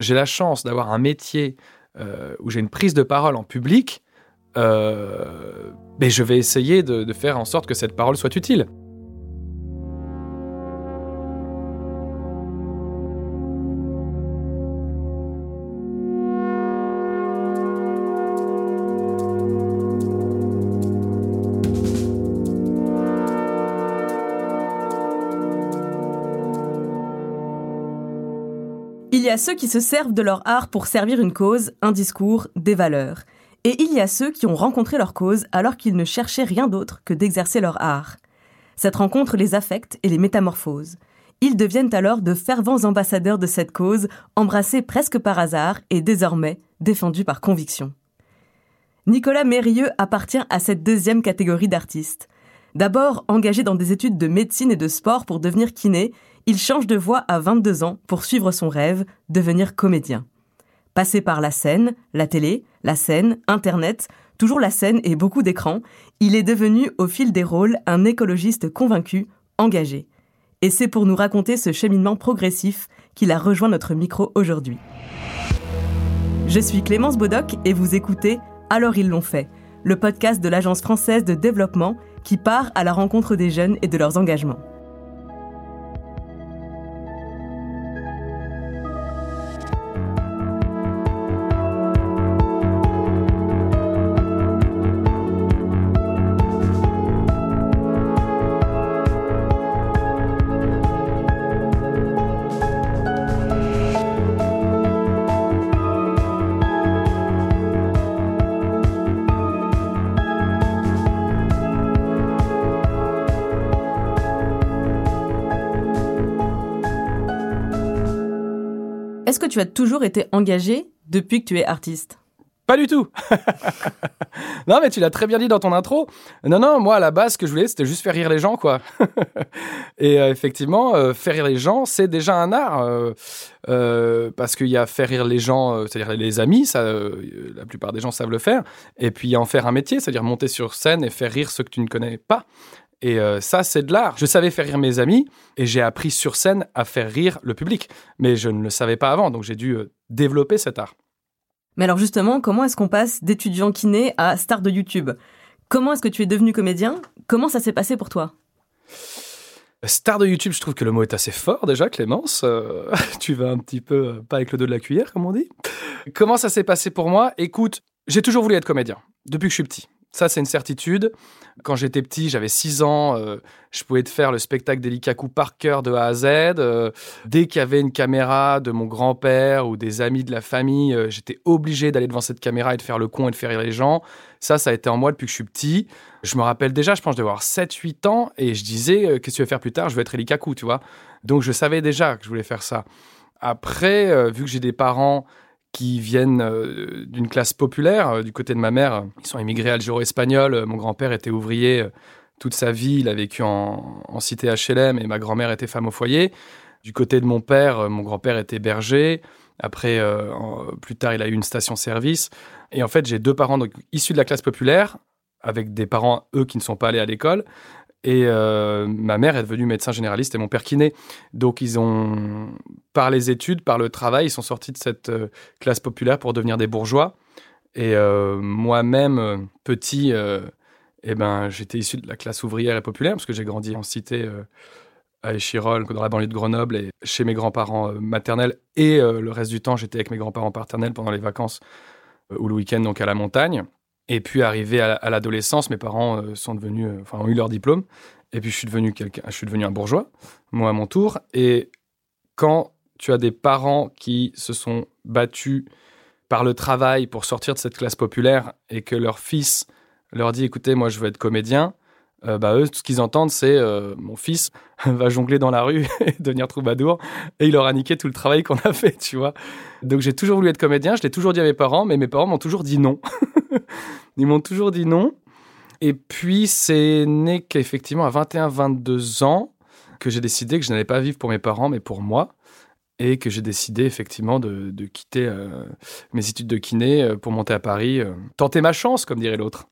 j'ai la chance d'avoir un métier euh, où j'ai une prise de parole en public, euh, mais je vais essayer de faire en sorte que cette parole soit utile. A ceux qui se servent de leur art pour servir une cause, un discours, des valeurs. Et il y a ceux qui ont rencontré leur cause alors qu'ils ne cherchaient rien d'autre que d'exercer leur art. Cette rencontre les affecte et les métamorphose. Ils deviennent alors de fervents ambassadeurs de cette cause, embrassés presque par hasard et désormais défendus par conviction. Nicolas Mérieux appartient à cette deuxième catégorie d'artistes. D'abord engagé dans des études de médecine et de sport pour devenir kiné, il change de voie à 22 ans pour suivre son rêve, devenir comédien. Passé par la scène, la télé, la scène, Internet, toujours la scène et beaucoup d'écrans, il est devenu au fil des rôles un écologiste convaincu, engagé. Et c'est pour nous raconter ce cheminement progressif qu'il a rejoint notre micro aujourd'hui. Je suis Clémence Bodoc et vous écoutez Alors ils l'ont fait, le podcast de l'Agence française de développement qui part à la rencontre des jeunes et de leurs engagements. Tu as toujours été engagé depuis que tu es artiste pas du tout. non, mais tu l'as très bien dit dans ton intro. Non, non, moi, à la base, ce que je voulais, c'était juste faire rire les gens, quoi. et euh, effectivement, euh, faire rire les gens, c'est déjà un art. Euh, parce qu'il y a faire rire les gens, c'est-à-dire les amis, ça, la plupart des gens savent le faire. Et puis, en faire un métier, c'est-à-dire monter sur scène et faire rire ceux que tu ne connais pas. Et euh, ça, c'est de l'art. Je savais faire rire mes amis et j'ai appris sur scène à faire rire le public. Mais je ne le savais pas avant, donc j'ai dû euh, développer cet art. Mais alors justement, comment est-ce qu'on passe d'étudiant kiné à star de YouTube? Comment est-ce que tu es devenu comédien? Comment ça s'est passé pour toi? Star de YouTube, je trouve que le mot est assez fort déjà, Clémence. Euh, tu vas un petit peu pas avec le dos de la cuillère, comme on dit. Comment ça s'est passé pour moi? Écoute, j'ai toujours voulu être comédien, depuis que je suis petit. Ça, c'est une certitude. Quand j'étais petit, j'avais 6 ans, euh, je pouvais te faire le spectacle d'Elikaku par cœur de A à Z. Euh, dès qu'il y avait une caméra de mon grand-père ou des amis de la famille, euh, j'étais obligé d'aller devant cette caméra et de faire le con et de faire rire les gens. Ça, ça a été en moi depuis que je suis petit. Je me rappelle déjà, je pense que je devais avoir 7-8 ans et je disais, qu'est-ce que tu veux faire plus tard? Je veux être Elikaku, tu vois. Donc, je savais déjà que je voulais faire ça. Après, vu que j'ai des parents qui viennent euh, d'une classe populaire. Euh, du côté de ma mère, ils sont immigrés algéro-espagnols. Mon grand-père était ouvrier euh, toute sa vie. Il a vécu en, cité HLM et ma grand-mère était femme au foyer. Du côté de mon père, mon grand-père était berger. Après, plus tard, il a eu une station-service. Et en fait, j'ai deux parents issus de la classe populaire, avec des parents, eux, qui ne sont pas allés à l'école. Et euh, ma mère est devenue médecin généraliste et mon père kiné. Donc ils ont, par les études, par le travail, ils sont sortis de cette euh, classe populaire pour devenir des bourgeois. Et euh, moi-même, petit, eh ben, j'étais issu de la classe ouvrière et populaire parce que j'ai grandi en cité à Échirol, dans la banlieue de Grenoble, et chez mes grands-parents maternels. Et le reste du temps, j'étais avec mes grands-parents paternels pendant les vacances ou le week-end, donc à la montagne. Et puis arrivé à, l'adolescence, mes parents euh, sont devenus, euh, enfin ont eu leur diplôme. Et puis je suis devenu quelqu'un, je suis devenu un bourgeois, moi à mon tour. Et quand tu as des parents qui se sont battus par le travail pour sortir de cette classe populaire et que leur fils leur dit écoutez moi je veux être comédien euh, bah eux tout ce qu'ils entendent c'est mon fils va jongler dans la rue et devenir troubadour et il leur a niqué tout le travail qu'on a fait tu vois donc j'ai toujours voulu être comédien je l'ai toujours dit à mes parents mais mes parents m'ont toujours dit non Ils m'ont toujours dit non. Et puis, c'est né qu'effectivement, à 21-22 ans, que j'ai décidé que je n'allais pas vivre pour mes parents, mais pour moi. Et que j'ai décidé effectivement de, quitter euh, mes études de kiné euh, pour monter à Paris, euh, tenter ma chance, comme dirait l'autre.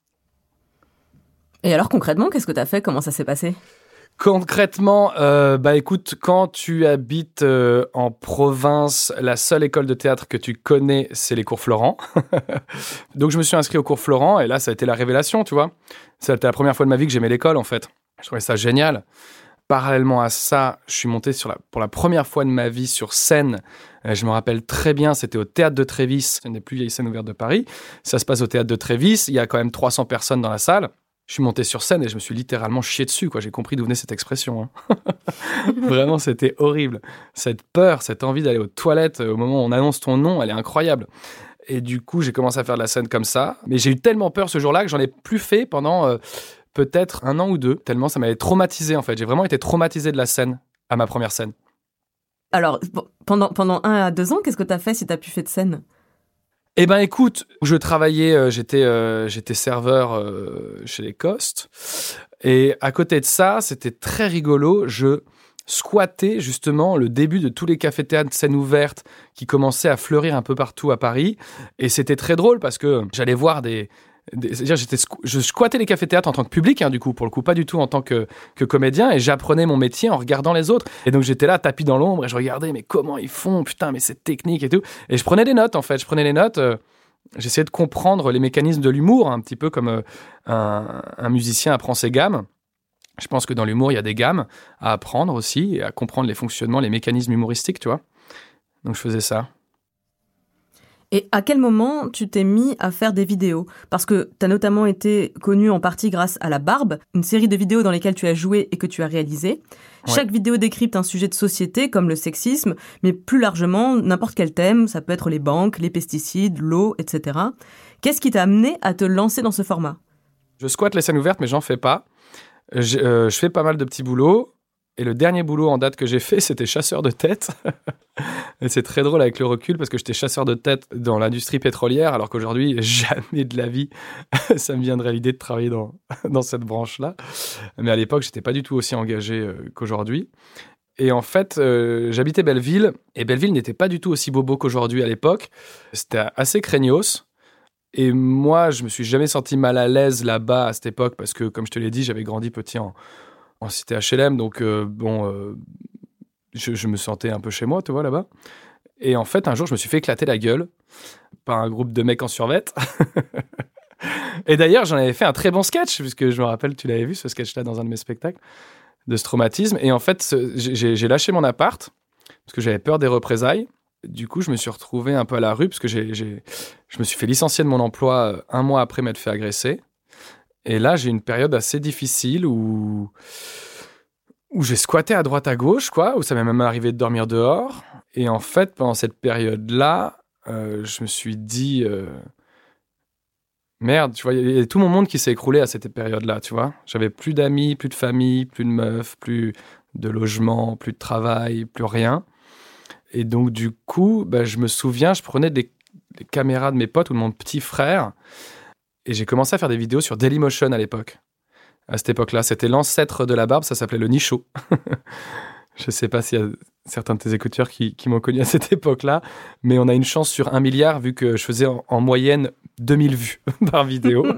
Et alors concrètement, qu'est-ce que tu as fait? Comment ça s'est passé? Concrètement, euh, bah écoute, quand tu habites euh, en province, la seule école de théâtre que tu connais, c'est les cours Florent. Donc je me suis inscrit au cours Florent et là, ça a été la révélation, tu vois. C'était la première fois de ma vie que j'aimais l'école, en fait. Je trouvais ça génial. Parallèlement à ça, je suis monté pour la première fois de ma vie sur scène. Euh, je me rappelle très bien, c'était au théâtre de Trévis, une des plus vieilles scènes ouvertes de Paris. Ça se passe au théâtre de Trévis, il y a quand même 300 personnes dans la salle je suis monté sur scène et je me suis littéralement chié dessus. J'ai compris d'où venait cette expression. Hein. Vraiment, c'était horrible. Cette peur, cette envie d'aller aux toilettes euh, au moment où on annonce ton nom, elle est incroyable. Et du coup, j'ai commencé à faire de la scène comme ça. Mais j'ai eu tellement peur ce jour-là que j'en ai plus fait pendant euh, peut-être un an ou deux. Tellement ça m'avait traumatisé en fait. J'ai vraiment été traumatisé de la scène à ma première scène. Alors, pendant, pendant un à deux ans, qu'est-ce que tu as fait si tu as pu faire de scène? Eh ben écoute, je travaillais, euh, j'étais euh, j'étais serveur euh, chez les Costes et à côté de ça, c'était très rigolo, je squattais justement le début de tous les cafés-théâtres scène ouverte qui commençaient à fleurir un peu partout à Paris. Et c'était très drôle parce que j'allais voir des c'est-à-dire j'étais je squattais les cafés-théâtres en tant que public hein, du coup pour le coup pas du tout en tant que, que comédien et j'apprenais mon métier en regardant les autres. Et donc j'étais là tapis dans l'ombre et je regardais mais comment ils font putain mais c'est technique et tout. Et je prenais des notes en fait je prenais les notes euh, j'essayais de comprendre les mécanismes de l'humour un petit peu comme euh, un, musicien apprend ses gammes. Je pense que dans l'humour il y a des gammes à apprendre aussi et à comprendre les fonctionnements les mécanismes humoristiques tu vois. Donc je faisais ça et à quel moment tu t'es mis à faire des vidéos? Parce que tu as notamment été connu en partie grâce à La Barbe, une série de vidéos dans lesquelles tu as joué et que tu as réalisé. Chaque vidéo décrypte un sujet de société comme le sexisme, mais plus largement n'importe quel thème, ça peut être les banques, les pesticides, l'eau, etc. Qu'est-ce qui t'a amené à te lancer dans ce format? Je squatte les scènes ouvertes, mais j'en fais pas. Je, euh, je, fais pas mal de petits boulots. Et le dernier boulot en date que j'ai fait, c'était chasseur de tête. et c'est très drôle avec le recul parce que j'étais chasseur de tête dans l'industrie pétrolière, alors qu'aujourd'hui, jamais de la vie, ça me viendrait l'idée de travailler dans, dans cette branche-là. Mais à l'époque, j'étais pas du tout aussi engagé euh, qu'aujourd'hui. Et en fait, euh, j'habitais Belleville, et Belleville n'était pas du tout aussi bobo qu'aujourd'hui à l'époque. C'était assez craignos. Et moi, je me suis jamais senti mal à l'aise là-bas à cette époque parce que, comme je te l'ai dit, j'avais grandi petit en, en cité HLM, donc euh, bon, euh, je, me sentais un peu chez moi, tu vois, là-bas. Et en fait, un jour, je me suis fait éclater la gueule par un groupe de mecs en survette. et d'ailleurs, j'en avais fait un très bon sketch, puisque je me rappelle, tu l'avais vu, ce sketch-là, dans un de mes spectacles, de ce traumatisme. Et en fait, j'ai lâché mon appart, parce que j'avais peur des représailles. Du coup, je me suis retrouvé un peu à la rue, parce que je me suis fait licencier de mon emploi euh, un mois après m'être fait agresser. Et là, j'ai une période assez difficile où, où j'ai squatté à droite à gauche, quoi, où ça m'est même arrivé de dormir dehors. Et en fait, pendant cette période-là, euh, je me suis dit, euh, merde, tu vois, il y a tout mon monde qui s'est écroulé à cette période-là, tu vois. J'avais plus d'amis, plus de famille, plus de meufs, plus de logement, plus de travail, plus rien. Et donc, du coup, bah, je me souviens, je prenais des, des caméras de mes potes ou de mon petit frère et j'ai commencé à faire des vidéos sur Dailymotion à l'époque. À cette époque-là, c'était l'ancêtre de la barbe, ça s'appelait le nichot. je ne sais pas s'il y a certains de tes écouteurs qui, m'ont connu à cette époque-là, mais on a une chance sur un milliard vu que je faisais en, en moyenne 2000 vues par vidéo.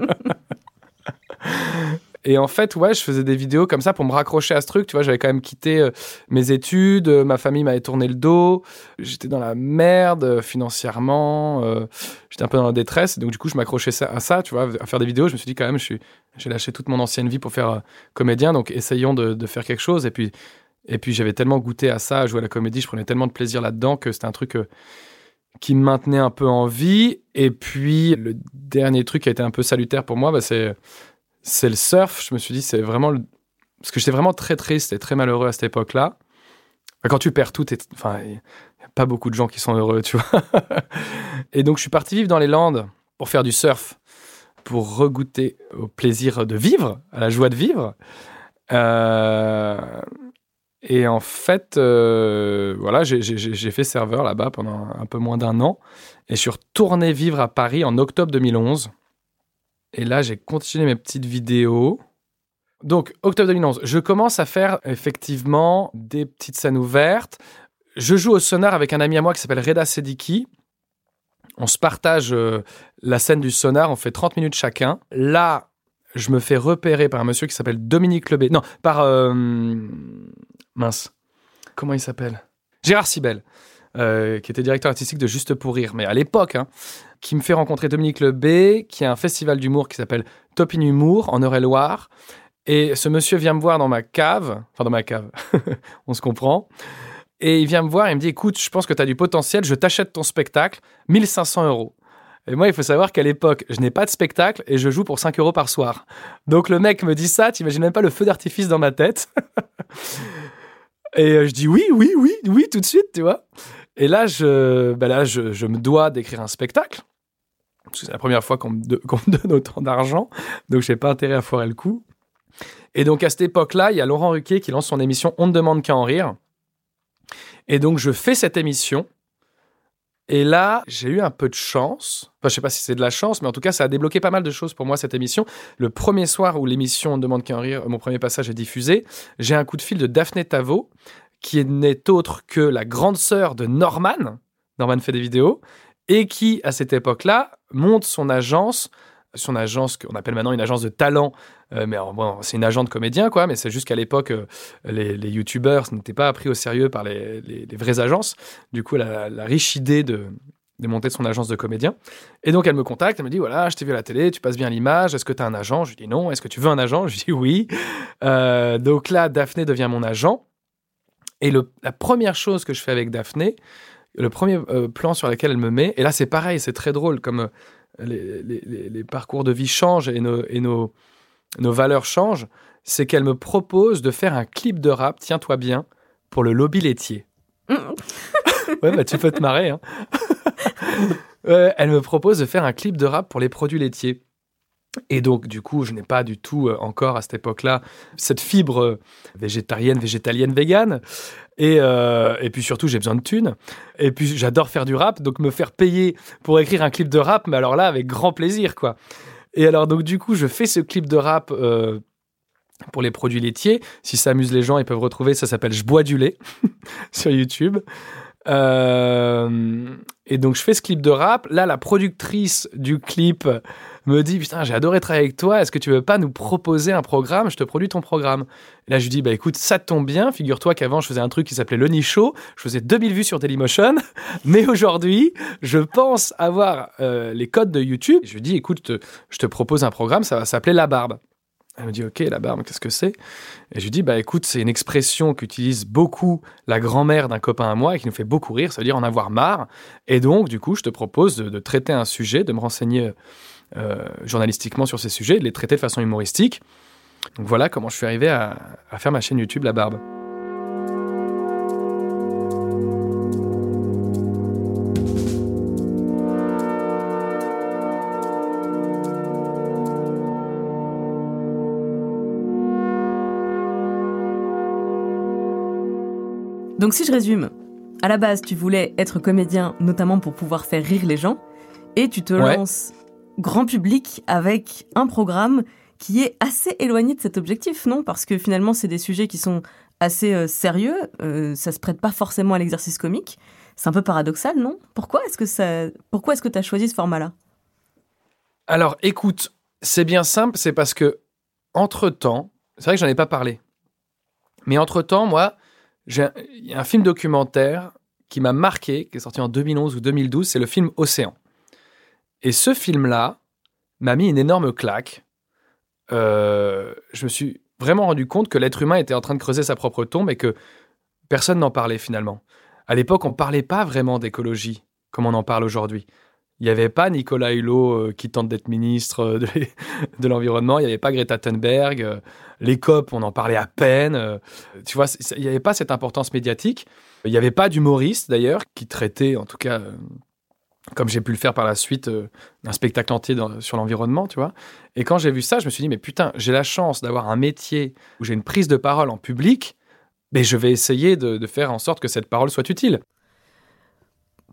Et en fait, ouais, je faisais des vidéos comme ça pour me raccrocher à ce truc. Tu vois, j'avais quand même quitté euh, mes études, euh, ma famille m'avait tourné le dos, j'étais dans la merde euh, financièrement, j'étais un peu dans la détresse. Donc du coup, je m'accrochais à ça, tu vois, à faire des vidéos. Je me suis dit quand même, j'ai lâché toute mon ancienne vie pour faire comédien, donc essayons de, faire quelque chose. Et puis, et puis j'avais tellement goûté à ça, à jouer à la comédie, je prenais tellement de plaisir là-dedans que c'était un truc qui me maintenait un peu en vie. Et puis, le dernier truc qui a été un peu salutaire pour moi, bah, c'est c'est le surf. Je me suis dit, c'est vraiment. Le... Parce que j'étais vraiment très triste et très malheureux à cette époque-là. Quand tu perds tout, enfin, il n'y a pas beaucoup de gens qui sont heureux, tu vois. et donc, je suis parti vivre dans les Landes pour faire du surf, pour regoûter au plaisir de vivre, à la joie de vivre. Euh, et en fait, euh, voilà, j'ai fait serveur là-bas pendant un peu moins d'un an. Et je suis retourné vivre à Paris en octobre 2011. Et là, j'ai continué mes petites vidéos. Donc, octobre 2011, je commence à faire effectivement des petites scènes ouvertes. Je joue au sonar avec un ami à moi qui s'appelle Reda Sediki. On se partage euh, la scène du sonar, on fait 30 minutes chacun. Là, je me fais repérer par un monsieur qui s'appelle Dominique Lebé. Non, par. euh, mince. Comment il s'appelle? Gérard Sibel, euh, qui était directeur artistique de Juste pour Rire, mais à l'époque, hein, qui me fait rencontrer Dominique Lebé, qui a un festival d'humour qui s'appelle Top in Humour en Eure-et-Loire. Et ce monsieur vient me voir dans ma cave, enfin dans ma cave, on se comprend. Et il vient me voir et il me dit Écoute, je pense que tu as du potentiel, je t'achète ton spectacle, 1500 euros. Et moi, il faut savoir qu'à l'époque, je n'ai pas de spectacle et je joue pour 5 euros par soir. Donc le mec me dit ça, tu imagines même pas le feu d'artifice dans ma tête. et euh, je dis oui, oui, oui, oui, tout de suite, tu vois. Et là, je, bah là, je, me dois d'écrire un spectacle. C'est la première fois qu'on me, me donne autant d'argent, donc j'ai pas intérêt à foirer le coup. Et donc à cette époque-là, il y a Laurent Ruquier qui lance son émission On ne demande qu'à en rire. Et donc je fais cette émission. Et là, j'ai eu un peu de chance. Enfin, je sais pas si c'est de la chance, mais en tout cas, ça a débloqué pas mal de choses pour moi cette émission. Le premier soir où l'émission On ne demande qu'à en rire, mon premier passage est diffusé, j'ai un coup de fil de Daphné Tavo, qui n'est autre que la grande sœur de Norman. Norman fait des vidéos et qui, à cette époque-là, monte son agence, son agence qu'on appelle maintenant une agence de talent, euh, mais bon, c'est une agence de comédiens, quoi, mais c'est juste qu'à l'époque, euh, les, les youtubeurs n'étaient pas pris au sérieux par les, vraies agences. Du coup, elle a la riche idée de, de monter son agence de comédiens. Et donc, elle me contacte, elle me dit, voilà, je t'ai vu à la télé, tu passes bien l'image, est-ce que tu as un agent? Je lui dis non, est-ce que tu veux un agent? Je lui dis oui. Euh, donc là, Daphné devient mon agent. Et le- la première chose que je fais avec Daphné, le premier euh, plan sur lequel elle me met, et là c'est pareil, c'est très drôle, comme euh, les, les- parcours de vie changent et nos, et nos, nos valeurs changent, c'est qu'elle me propose de faire un clip de rap, tiens-toi bien, pour le lobby laitier. ouais, bah tu peux te marrer. Hein. Ouais, elle me propose de faire un clip de rap pour les produits laitiers. Et donc, du coup, je n'ai pas du tout euh, encore à cette époque-là cette fibre euh, végétarienne, végétalienne, végane. Et, euh, et puis surtout, j'ai besoin de thunes. Et puis, j'adore faire du rap, donc me faire payer pour écrire un clip de rap, mais alors là, avec grand plaisir, quoi. Et alors, donc, du coup, je fais ce clip de rap pour les produits laitiers. Si ça amuse les gens, ils peuvent retrouver, ça s'appelle Je bois du lait sur YouTube. Et donc, je fais ce clip de rap. Là, la productrice du clip me dit Putain, j'ai adoré travailler avec toi. Est-ce que tu veux pas nous proposer un programme? Je te produis ton programme. Et là, je lui dis Bah écoute, ça tombe bien. Figure-toi qu'avant, je faisais un truc qui s'appelait Le Nicho. Je faisais 2000 vues sur Dailymotion. Mais aujourd'hui, je pense avoir euh, les codes de YouTube. Je lui dis Écoute, te- je te propose un programme. Ça va s'appeler La Barbe. Elle me dit Ok, la barbe, qu'est-ce que c'est? Et je lui dis Bah écoute, c'est une expression qu'utilise beaucoup la grand-mère d'un copain à moi et qui nous fait beaucoup rire. Ça veut dire en avoir marre. Et donc, du coup, je te propose de, traiter un sujet, de me renseigner journalistiquement sur ces sujets, de les traiter de façon humoristique. Donc voilà comment je suis arrivé à, à faire ma chaîne YouTube La Barbe. Donc si je résume, à la base, tu voulais être comédien notamment pour pouvoir faire rire les gens, et tu te Ouais. lances grand public avec un programme qui est assez éloigné de cet objectif, non? Parce que finalement, c'est des sujets qui sont assez euh, sérieux, euh, ça se prête pas forcément à l'exercice comique. C'est un peu paradoxal, non? Pourquoi est-ce que ça, pourquoi est-ce que tu as choisi ce format-là? Alors écoute, c'est bien simple, c'est parce que entre-temps, c'est vrai que j'en ai pas parlé, mais entre-temps, moi, il y a un film documentaire qui m'a marqué, qui est sorti en 2011 ou 2012, c'est le film Océan. Et ce film-là m'a mis une énorme claque. Euh, je me suis vraiment rendu compte que l'être humain était en train de creuser sa propre tombe et que personne n'en parlait finalement. À l'époque, on ne parlait pas vraiment d'écologie comme on en parle aujourd'hui. Il n'y avait pas Nicolas Hulot euh, qui tente d'être ministre euh, de, l'Environnement, il n'y avait pas Greta Thunberg, les COP, on en parlait à peine. tu vois, il n'y avait pas cette importance médiatique. Il n'y avait pas d'humoriste d'ailleurs qui traitait, en tout cas, comme j'ai pu le faire par la suite, euh, un spectacle entier dans- sur l'environnement, tu vois. Et quand j'ai vu ça, je me suis dit, mais putain, j'ai la chance d'avoir un métier où j'ai une prise de parole en public, mais je vais essayer de, de faire en sorte que cette parole soit utile.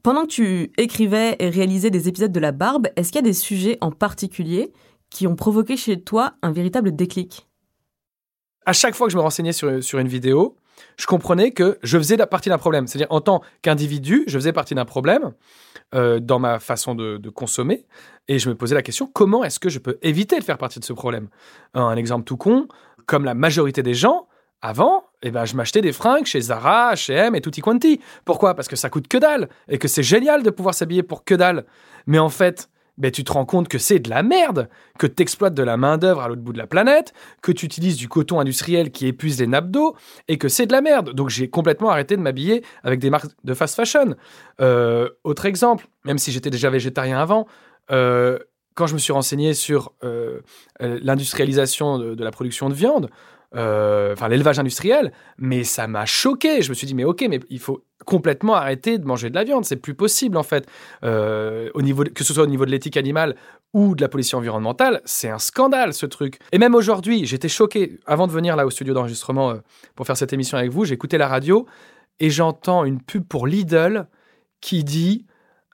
Pendant que tu écrivais et réalisais des épisodes de La Barbe, est-ce qu'il y a des sujets en particulier qui ont provoqué chez toi un véritable déclic? À chaque fois que je me renseignais sur, sur une vidéo, je comprenais que je faisais partie d'un problème. C'est-à-dire, en tant qu'individu, je faisais partie d'un problème. euh, dans ma façon de, consommer. Et je me posais la question, comment est-ce que je peux éviter de faire partie de ce problème? Un exemple tout con, comme la majorité des gens, avant, eh ben, je m'achetais des fringues chez Zara, H&M et tutti quanti. Pourquoi? Parce que ça coûte que dalle et que c'est génial de pouvoir s'habiller pour que dalle. Mais en fait, ben, tu te rends compte que c'est de la merde, que tu exploites de la main-d'œuvre à l'autre bout de la planète, que tu utilises du coton industriel qui épuise les nappes d'eau, et que c'est de la merde. Donc j'ai complètement arrêté de m'habiller avec des marques de fast fashion. Euh, autre exemple, même si j'étais déjà végétarien avant, euh, quand je me suis renseigné sur euh, l'industrialisation de, la production de viande, enfin l'élevage industriel, mais ça m'a choqué. Je me suis dit, mais ok, mais il faut complètement arrêter de manger de la viande. C'est plus possible en fait. Euh, au niveau que ce soit au niveau de l'éthique animale ou de la pollution environnementale, c'est un scandale ce truc. Et même aujourd'hui, j'étais choqué. Avant de venir là au studio d'enregistrement euh, pour faire cette émission avec vous, écouté la radio et j'entends une pub pour Lidl qui dit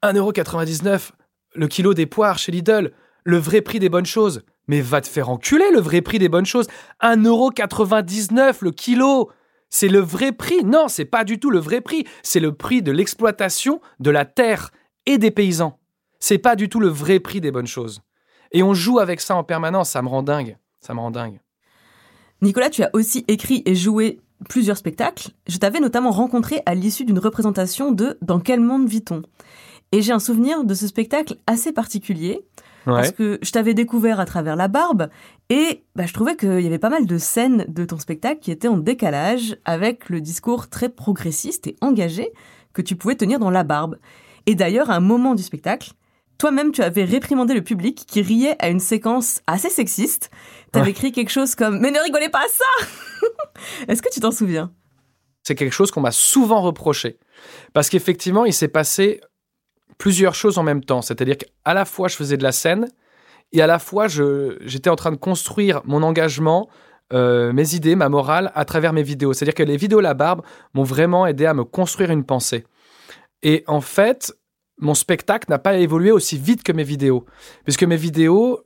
1,99€ le kilo des poires chez Lidl, le vrai prix des bonnes choses. Mais va te faire enculer le vrai prix des bonnes choses. 1,99€ le kilo. C'est le vrai prix. Non, c'est pas du tout le vrai prix. C'est le prix de l'exploitation de la terre et des paysans. C'est pas du tout le vrai prix des bonnes choses. Et on joue avec ça en permanence. Ça me rend dingue. Ça me rend dingue. Nicolas, tu as aussi écrit et joué plusieurs spectacles. Je t'avais notamment rencontré à l'issue d'une représentation de Dans quel monde vit-on? Et j'ai un souvenir de ce spectacle assez particulier. Ouais. Parce que je t'avais découvert à travers la barbe et bah, je trouvais qu'il y avait pas mal de scènes de ton spectacle qui étaient en décalage avec le discours très progressiste et engagé que tu pouvais tenir dans la barbe. Et d'ailleurs, à un moment du spectacle, toi-même, tu avais réprimandé le public qui riait à une séquence assez sexiste. T'avais ouais. écrit quelque chose comme Mais ne rigolez pas à ça Est-ce que tu t'en souviens? C'est quelque chose qu'on m'a souvent reproché. Parce qu'effectivement, il s'est passé plusieurs choses en même temps. C'est-à-dire qu'à la fois, je faisais de la scène et à la fois, j'étais en train de construire mon engagement, euh, mes idées, ma morale à travers mes vidéos. C'est-à-dire que les vidéos La Barbe m'ont vraiment aidé à me construire une pensée. Et en fait, mon spectacle n'a pas évolué aussi vite que mes vidéos. Puisque mes vidéos,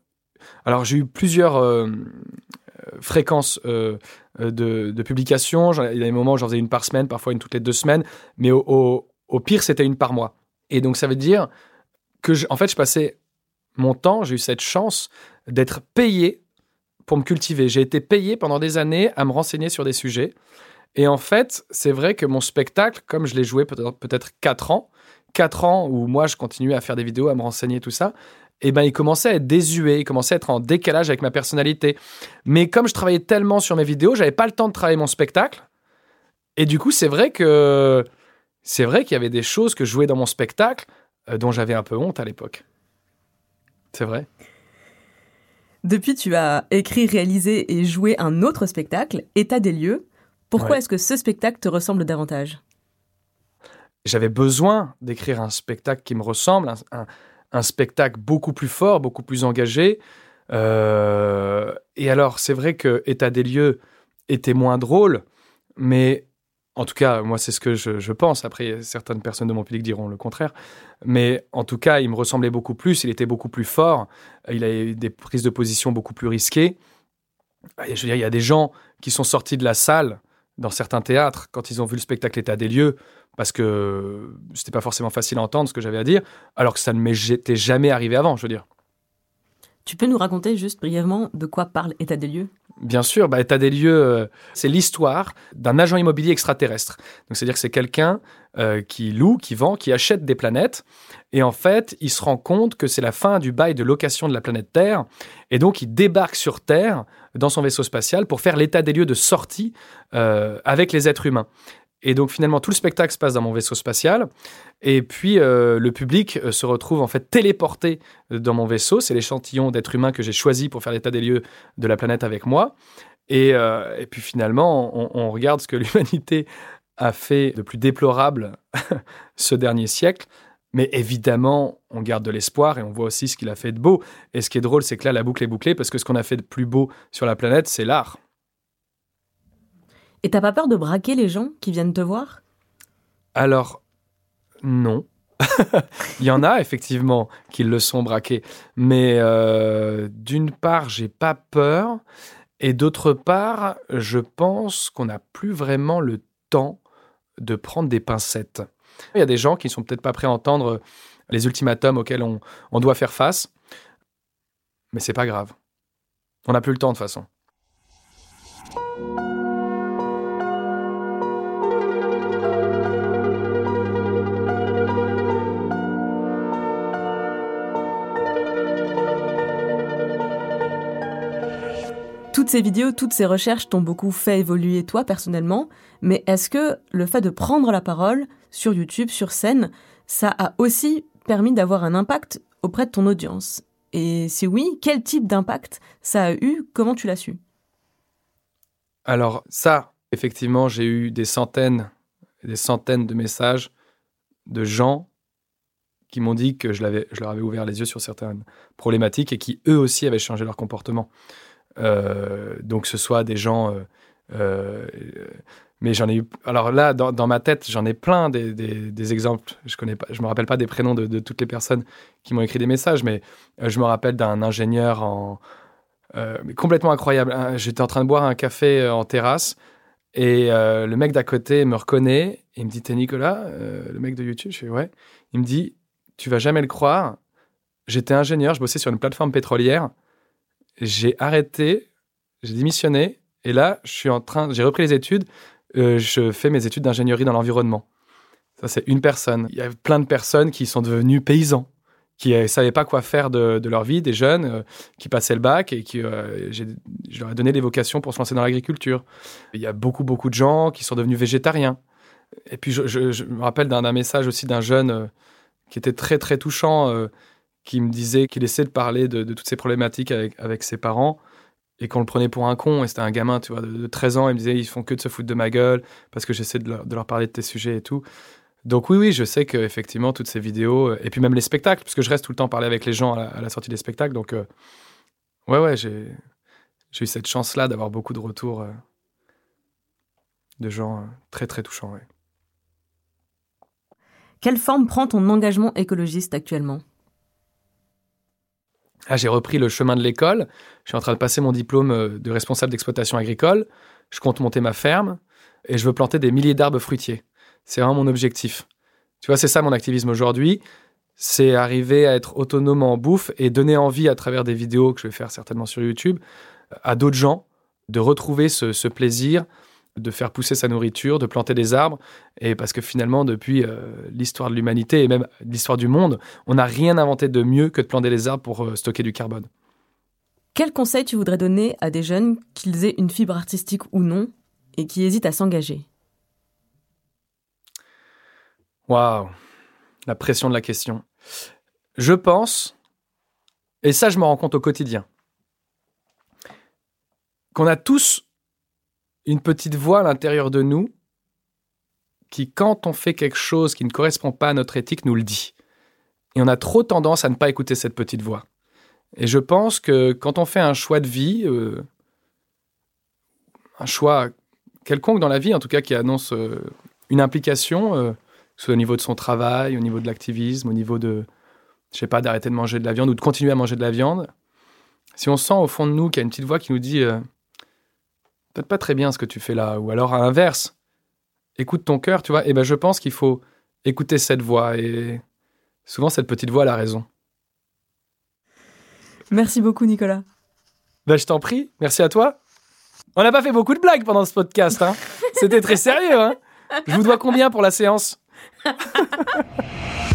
alors j'ai eu plusieurs euh, fréquences euh, de, de publication. Il y a des moments où j'en faisais une par semaine, parfois une toutes les deux semaines. Mais au pire, c'était une par mois. Et donc, ça veut dire que, je, en fait, je passais mon temps, j'ai eu cette chance d'être payé pour me cultiver. J'ai été payé pendant des années à me renseigner sur des sujets. Et en fait, c'est vrai que mon spectacle, comme je l'ai joué peut-être peut 4 ans, 4 ans où moi je continuais à faire des vidéos, à me renseigner, tout ça, et eh ben il commençait à être désuet, il commençait à être en décalage avec ma personnalité. Mais comme je travaillais tellement sur mes vidéos, j'avais pas le temps de travailler mon spectacle. Et du coup, c'est vrai que c'est vrai qu'il y avait des choses que je jouais dans mon spectacle euh, dont j'avais un peu honte à l'époque. C'est vrai. Depuis, tu as écrit, réalisé et joué un autre spectacle, État des lieux. Pourquoi ouais. est-ce que ce spectacle te ressemble davantage? J'avais besoin d'écrire un spectacle qui me ressemble, un, un, un, spectacle beaucoup plus fort, beaucoup plus engagé. Euh, et alors, c'est vrai que État des lieux était moins drôle, mais en tout cas, moi, c'est ce que je, pense. Après, certaines personnes de mon public diront le contraire. Mais en tout cas, il me ressemblait beaucoup plus. Il était beaucoup plus fort. Il avait des prises de position beaucoup plus risquées. Et je veux dire, il y a des gens qui sont sortis de la salle dans certains théâtres quand ils ont vu le spectacle État des lieux, parce que c'était pas forcément facile à entendre ce que j'avais à dire, alors que ça ne m'était jamais arrivé avant, je veux dire. Tu peux nous raconter juste brièvement de quoi parle État des lieux? Bien sûr, bah, état des lieux, euh, c'est l'histoire d'un agent immobilier extraterrestre. Donc, c'est-à-dire que c'est quelqu'un euh, qui loue, qui vend, qui achète des planètes. Et en fait, il se rend compte que c'est la fin du bail de location de la planète Terre. Et donc, il débarque sur Terre dans son vaisseau spatial pour faire l'état des lieux de sortie euh, avec les êtres humains. Et donc finalement, tout le spectacle se passe dans mon vaisseau spatial. Et puis euh, le public euh, se retrouve en fait téléporté dans mon vaisseau. C'est l'échantillon d'êtres humains que j'ai choisi pour faire l'état des lieux de la planète avec moi. Et, euh, et puis finalement, on, on, regarde ce que l'humanité a fait de plus déplorable ce dernier siècle. Mais évidemment, on garde de l'espoir et on voit aussi ce qu'il a fait de beau. Et ce qui est drôle, c'est que là, la boucle est bouclée parce que ce qu'on a fait de plus beau sur la planète, c'est l'art. Et t'as pas peur de braquer les gens qui viennent te voir? Alors, non. Il y en a effectivement qui le sont braqués. Mais euh, d'une part, j'ai pas peur. Et d'autre part, je pense qu'on n'a plus vraiment le temps de prendre des pincettes. Il y a des gens qui sont peut-être pas prêts à entendre les ultimatums auxquels on, on doit faire face. Mais c'est pas grave. On n'a plus le temps de toute façon. Ces vidéos, toutes ces recherches t'ont beaucoup fait évoluer toi personnellement, mais est-ce que le fait de prendre la parole sur YouTube, sur scène, ça a aussi permis d'avoir un impact auprès de ton audience? Et si oui, quel type d'impact ça a eu? Comment tu l'as su? Alors ça, effectivement, j'ai eu des centaines des centaines de messages de gens qui m'ont dit que je, je leur avais ouvert les yeux sur certaines problématiques et qui eux aussi avaient changé leur comportement. Euh, donc, ce soit des gens. Euh, euh, mais j'en ai eu. Alors là, dans, ma tête, j'en ai plein des, exemples. Je connais pas, je me rappelle pas des prénoms de, toutes les personnes qui m'ont écrit des messages, mais je me rappelle d'un ingénieur en complètement incroyable. J'étais en train de boire un café en terrasse et le mec d'à côté me reconnaît et il me dit T'es Nicolas, le mec de YouTube? Je fais Ouais. Il me dit Tu vas jamais le croire. J'étais ingénieur, je bossais sur une plateforme pétrolière j'ai arrêté, j'ai démissionné, et là, je suis en train, j'ai repris les études. Euh, je fais mes études d'ingénierie dans l'environnement. Ça, c'est une personne. Il y a plein de personnes qui sont devenues paysans, qui ne savaient pas quoi faire de, leur vie, des jeunes euh, qui passaient le bac et qui, euh, je leur ai donné des vocations pour se lancer dans l'agriculture. Il y a beaucoup, beaucoup de gens qui sont devenus végétariens. Et puis, je me rappelle d'un message aussi d'un jeune qui était très, très touchant qui me disait qu'il essaie de parler de, toutes ces problématiques avec, ses parents et qu'on le prenait pour un con. Et c'était un gamin, vois, de, 13 ans. Il me disait, ils font que de se foutre de ma gueule parce que j'essaie de leur, de parler de tes sujets et tout. Donc oui, oui, je sais qu'effectivement, toutes ces vidéos, et puis même les spectacles, parce que je reste tout le temps parler avec les gens à la, sortie des spectacles. Donc euh, ouais, ouais, j'ai eu cette chance-là d'avoir beaucoup de retours euh, de gens euh, très, très touchants. Quelle forme prend ton engagement écologiste actuellement? Ah, j'ai repris le chemin de l'école. Je suis en train de passer mon diplôme euh, de responsable d'exploitation agricole. Je compte monter ma ferme et je veux planter des milliers d'arbres fruitiers. C'est vraiment mon objectif. Tu vois, c'est ça mon activisme aujourd'hui. C'est arriver à être autonome en bouffe et donner envie à travers des vidéos que je vais faire certainement sur YouTube à d'autres gens de retrouver ce, ce plaisir de faire pousser sa nourriture, de planter des arbres. Et parce que finalement, depuis euh, l'histoire de l'humanité et même l'histoire du monde, on n'a rien inventé de mieux que de planter des arbres pour euh, stocker du carbone. Quel conseil tu voudrais donner à des jeunes, qu'ils aient une fibre artistique ou non, et qui hésitent à s'engager? Waouh La pression de la question. Je pense, et ça je me rends compte au quotidien, qu'on a tous une petite voix à l'intérieur de nous qui, quand on fait quelque chose qui ne correspond pas à notre éthique, nous le dit. Et on a trop tendance à ne pas écouter cette petite voix. Et je pense que quand on fait un choix de vie, euh, un choix quelconque dans la vie, en tout cas qui annonce euh, une implication, euh, soit au niveau de son travail, au niveau de l'activisme, au niveau de, je sais pas, d'arrêter de manger de la viande ou de continuer à manger de la viande, si on sent au fond de nous qu'il y a une petite voix qui nous dit peut-être pas très bien ce que tu fais là. Ou alors à l'inverse, écoute ton cœur, tu vois. Et ben je pense qu'il faut écouter cette voix. Et souvent, cette petite voix, a raison. Merci beaucoup, Nicolas. Ben, je t'en prie. Merci à toi. On n'a pas fait beaucoup de blagues pendant ce podcast. Hein. C'était très sérieux. Hein. Je vous dois combien pour la séance?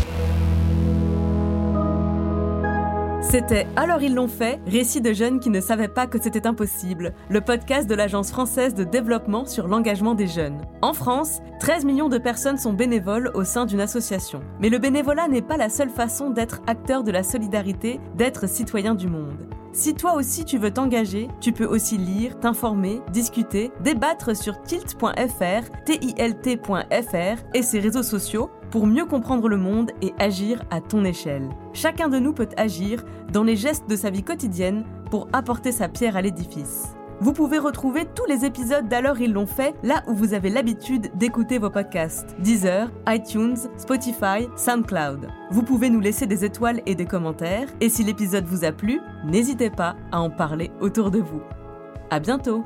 C'était Alors ils l'ont fait, récit de jeunes qui ne savaient pas que c'était impossible, le podcast de l'Agence française de développement sur l'engagement des jeunes. En France, 13 millions de personnes sont bénévoles au sein d'une association. Mais le bénévolat n'est pas la seule façon d'être acteur de la solidarité, d'être citoyen du monde. Si toi aussi tu veux t'engager, tu peux aussi lire, t'informer, discuter, débattre sur tilt.fr, tilt.fr et ses réseaux sociaux pour mieux comprendre le monde et agir à ton échelle. Chacun de nous peut agir dans les gestes de sa vie quotidienne pour apporter sa pierre à l'édifice. Vous pouvez retrouver tous les épisodes d'Alors ils l'ont fait là où vous avez l'habitude d'écouter vos podcasts Deezer, iTunes, Spotify, SoundCloud. Vous pouvez nous laisser des étoiles et des commentaires et si l'épisode vous a plu, n'hésitez pas à en parler autour de vous. À bientôt!